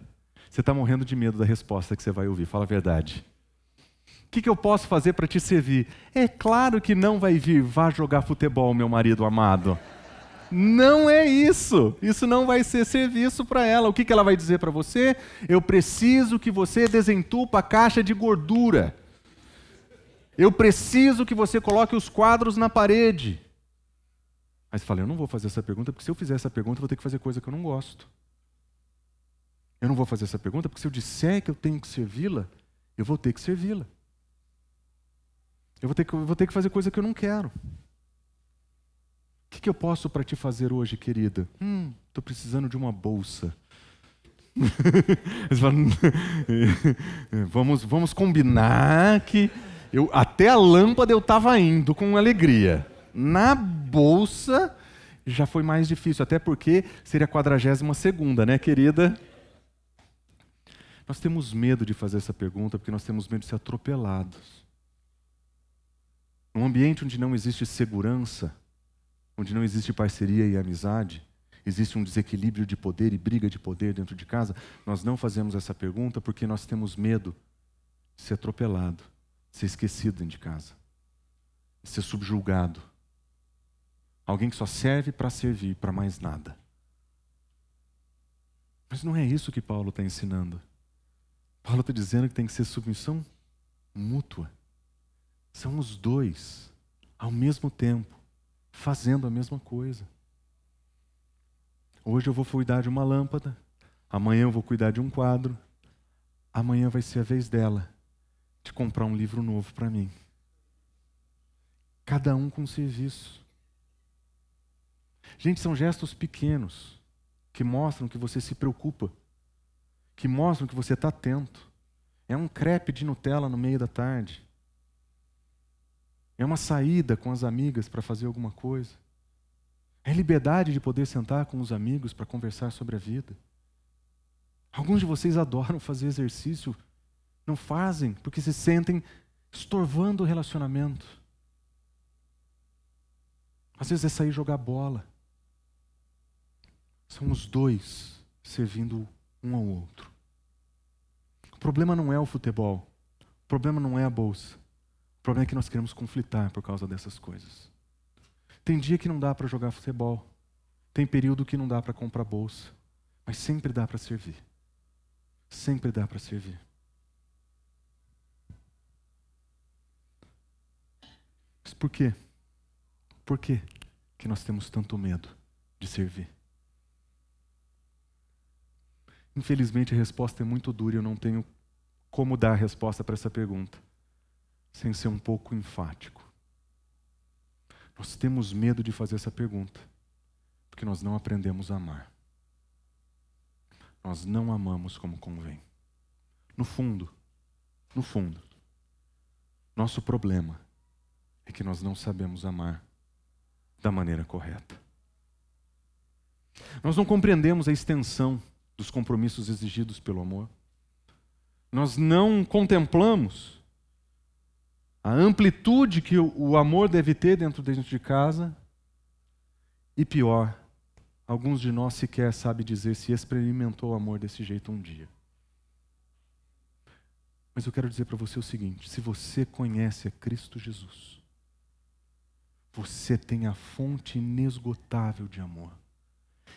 você está morrendo de medo da resposta que você vai ouvir. Fala a verdade que, que eu posso fazer para te servir? É claro que não vai vir, vá jogar futebol, meu marido amado. Não é isso. Isso não vai ser serviço para ela. O que, que ela vai dizer para você? Eu preciso que você desentupa a caixa de gordura. Eu preciso que você coloque os quadros na parede. Aí você fala, eu não vou fazer essa pergunta, porque se eu fizer essa pergunta, eu vou ter que fazer coisa que eu não gosto. Eu não vou fazer essa pergunta, porque se eu disser que eu tenho que servi-la, eu vou ter que servi-la. Eu vou ter que, vou ter que fazer coisa que eu não quero. O que, que eu posso para te fazer hoje, querida? Hum, estou precisando de uma bolsa. vamos, vamos combinar que eu, até a lâmpada eu estava indo com alegria. Na bolsa já foi mais difícil, até porque seria a quadragésima segunda, né, querida? Nós temos medo de fazer essa pergunta porque nós temos medo de ser atropelados. Num ambiente onde não existe segurança, onde não existe parceria e amizade, existe um desequilíbrio de poder e briga de poder dentro de casa, nós não fazemos essa pergunta porque nós temos medo de ser atropelado, de ser esquecido dentro de casa, de ser subjulgado. Alguém que só serve para servir, para mais nada. Mas não é isso que Paulo está ensinando. Paulo está dizendo que tem que ser submissão mútua. São os dois, ao mesmo tempo, fazendo a mesma coisa. Hoje eu vou cuidar de uma lâmpada, amanhã eu vou cuidar de um quadro, amanhã vai ser a vez dela de comprar um livro novo para mim. Cada um com um serviço. Gente, são gestos pequenos que mostram que você se preocupa, que mostram que você está atento. É um crepe de Nutella no meio da tarde. É uma saída com as amigas para fazer alguma coisa. É liberdade de poder sentar com os amigos para conversar sobre a vida. Alguns de vocês adoram fazer exercício, não fazem porque se sentem estorvando o relacionamento. Às vezes é sair jogar bola. São os dois servindo um ao outro. O problema não é o futebol. O problema não é a bolsa. O problema é que nós queremos conflitar por causa dessas coisas. Tem dia que não dá para jogar futebol. Tem período que não dá para comprar bolsa. Mas sempre dá para servir. Sempre dá para servir. Mas por quê? Por quê que nós temos tanto medo de servir? Infelizmente a resposta é muito dura e eu não tenho como dar a resposta para essa pergunta sem ser um pouco enfático. Nós temos medo de fazer essa pergunta, porque nós não aprendemos a amar. Nós não amamos como convém. No fundo, no fundo, nosso problema é que nós não sabemos amar da maneira correta. Nós não compreendemos a extensão dos compromissos exigidos pelo amor. Nós não contemplamos a amplitude que o amor deve ter dentro, de casa. E pior, alguns de nós sequer sabem dizer se experimentou o amor desse jeito um dia. Mas eu quero dizer para você o seguinte: se você conhece a Cristo Jesus, você tem a fonte inesgotável de amor.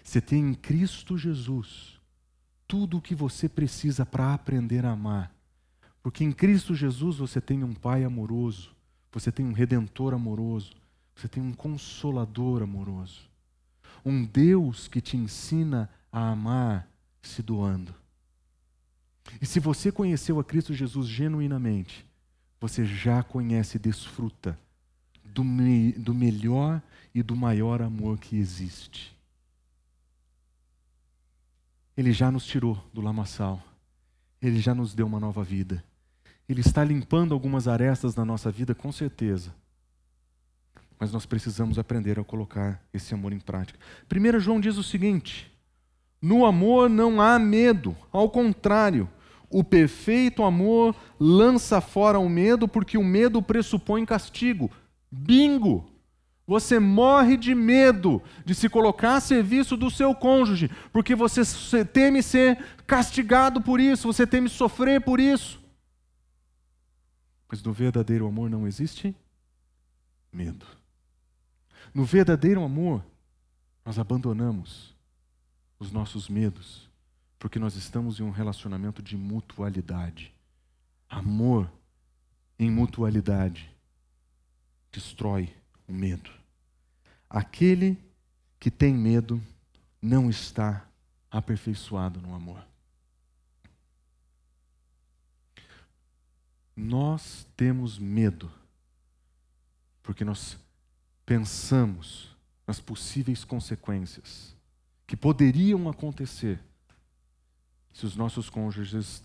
Você tem em Cristo Jesus tudo o que você precisa para aprender a amar. Porque em Cristo Jesus você tem um Pai amoroso, você tem um Redentor amoroso, você tem um Consolador amoroso. Um Deus que te ensina a amar se doando. E se você conheceu a Cristo Jesus genuinamente, você já conhece e desfruta do, me, do melhor e do maior amor que existe. Ele já nos tirou do lamaçal. Ele já nos deu uma nova vida. Ele está limpando algumas arestas na nossa vida, com certeza. Mas nós precisamos aprender a colocar esse amor em prática. 1 João diz o seguinte: no amor não há medo, ao contrário, o perfeito amor lança fora o medo, porque o medo pressupõe castigo. Bingo! Você morre de medo de se colocar a serviço do seu cônjuge, porque você teme ser castigado por isso, você teme sofrer por isso. Mas no verdadeiro amor não existe medo. No verdadeiro amor, nós abandonamos os nossos medos, porque nós estamos em um relacionamento de mutualidade. Amor em mutualidade destrói o medo. Aquele que tem medo não está aperfeiçoado no amor. Nós temos medo porque nós pensamos nas possíveis consequências que poderiam acontecer se os nossos cônjuges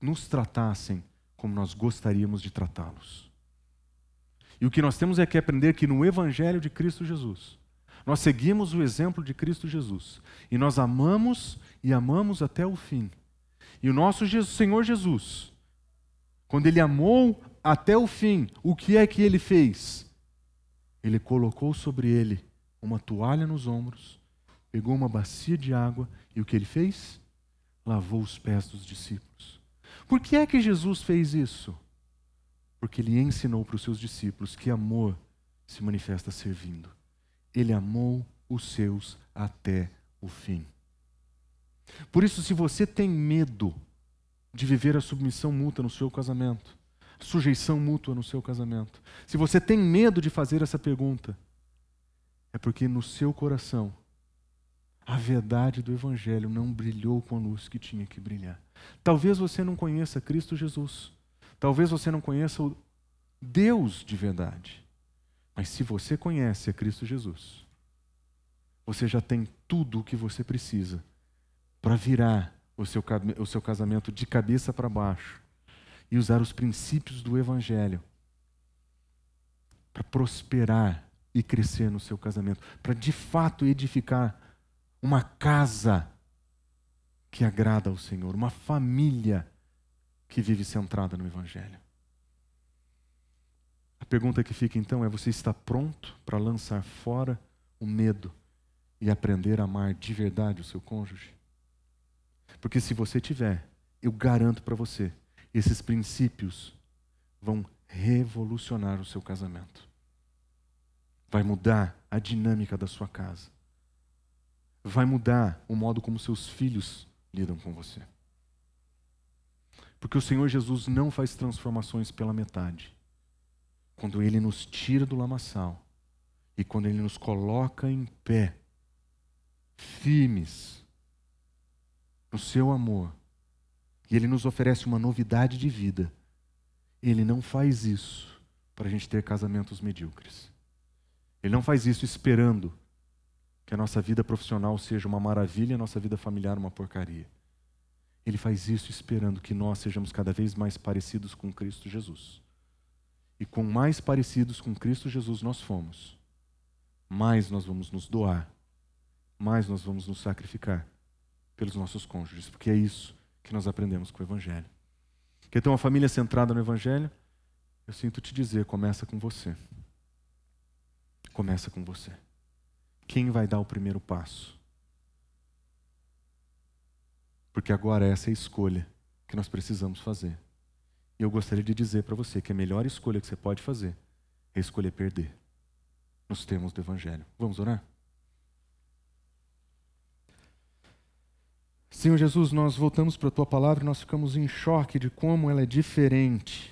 nos tratassem como nós gostaríamos de tratá-los. E o que nós temos é que aprender que no Evangelho de Cristo Jesus, nós seguimos o exemplo de Cristo Jesus e nós amamos e amamos até o fim. E o nosso Jesus, Senhor Jesus, quando ele amou até o fim, o que é que ele fez? Ele colocou sobre ele uma toalha nos ombros, pegou uma bacia de água e o que ele fez? Lavou os pés dos discípulos. Por que é que Jesus fez isso? Porque ele ensinou para os seus discípulos que amor se manifesta servindo. Ele amou os seus até o fim. Por isso, se você tem medo de viver a submissão mútua no seu casamento, sujeição mútua no seu casamento, se você tem medo de fazer essa pergunta, é porque no seu coração a verdade do Evangelho não brilhou com a luz que tinha que brilhar. Talvez você não conheça Cristo Jesus. Talvez você não conheça o Deus de verdade. Mas se você conhece a Cristo Jesus, você já tem tudo o que você precisa para virar o seu, o seu casamento de cabeça para baixo e usar os princípios do Evangelho para prosperar e crescer no seu casamento, para de fato edificar uma casa que agrada ao Senhor, uma família que vive centrada no Evangelho. A pergunta que fica então é: você está pronto para lançar fora o medo e aprender a amar de verdade o seu cônjuge? Porque se você tiver, eu garanto para você, esses princípios vão revolucionar o seu casamento. Vai mudar a dinâmica da sua casa. Vai mudar o modo como seus filhos lidam com você. Porque o Senhor Jesus não faz transformações pela metade. Quando ele nos tira do lamaçal e quando ele nos coloca em pé, firmes no seu amor, e ele nos oferece uma novidade de vida, ele não faz isso para a gente ter casamentos medíocres. Ele não faz isso esperando que a nossa vida profissional seja uma maravilha e a nossa vida familiar uma porcaria. Ele faz isso esperando que nós sejamos cada vez mais parecidos com Cristo Jesus. E com mais parecidos com Cristo Jesus nós fomos, mais nós vamos nos doar, mais nós vamos nos sacrificar pelos nossos cônjuges, porque é isso que nós aprendemos com o Evangelho. Quer ter uma família centrada no Evangelho? Eu sinto te dizer, começa com você. Começa com você. Quem vai dar o primeiro passo? Porque agora essa é a escolha que nós precisamos fazer. E eu gostaria de dizer para você que a melhor escolha que você pode fazer é escolher perder nos termos do Evangelho. Vamos orar? Senhor Jesus, nós voltamos para a tua palavra e nós ficamos em choque de como ela é diferente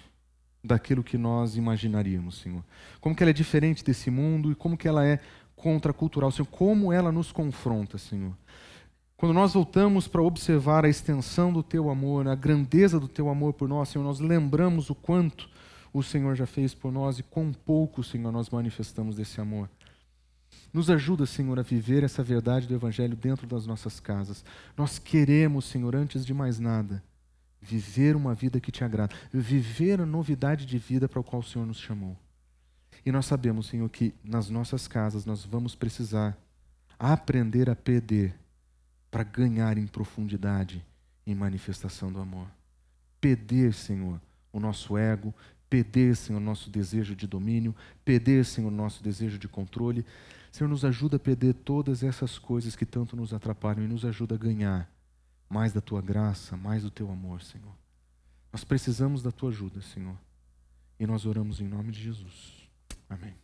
daquilo que nós imaginaríamos, Senhor. Como que ela é diferente desse mundo e como que ela é contracultural, Senhor. Como ela nos confronta, Senhor. Quando nós voltamos para observar a extensão do teu amor, a grandeza do teu amor por nós, Senhor, nós lembramos o quanto o Senhor já fez por nós e quão pouco, Senhor, nós manifestamos desse amor. Nos ajuda, Senhor, a viver essa verdade do Evangelho dentro das nossas casas. Nós queremos, Senhor, antes de mais nada, viver uma vida que te agrada, viver a novidade de vida para o qual o Senhor nos chamou. E nós sabemos, Senhor, que nas nossas casas nós vamos precisar aprender a perder para ganhar em profundidade em manifestação do amor. Perder, Senhor, o nosso ego, perder, Senhor, o nosso desejo de domínio, perder, Senhor, o nosso desejo de controle. Senhor, nos ajuda a perder todas essas coisas que tanto nos atrapalham e nos ajuda a ganhar mais da tua graça, mais do teu amor, Senhor. Nós precisamos da tua ajuda, Senhor. E nós oramos em nome de Jesus. Amém.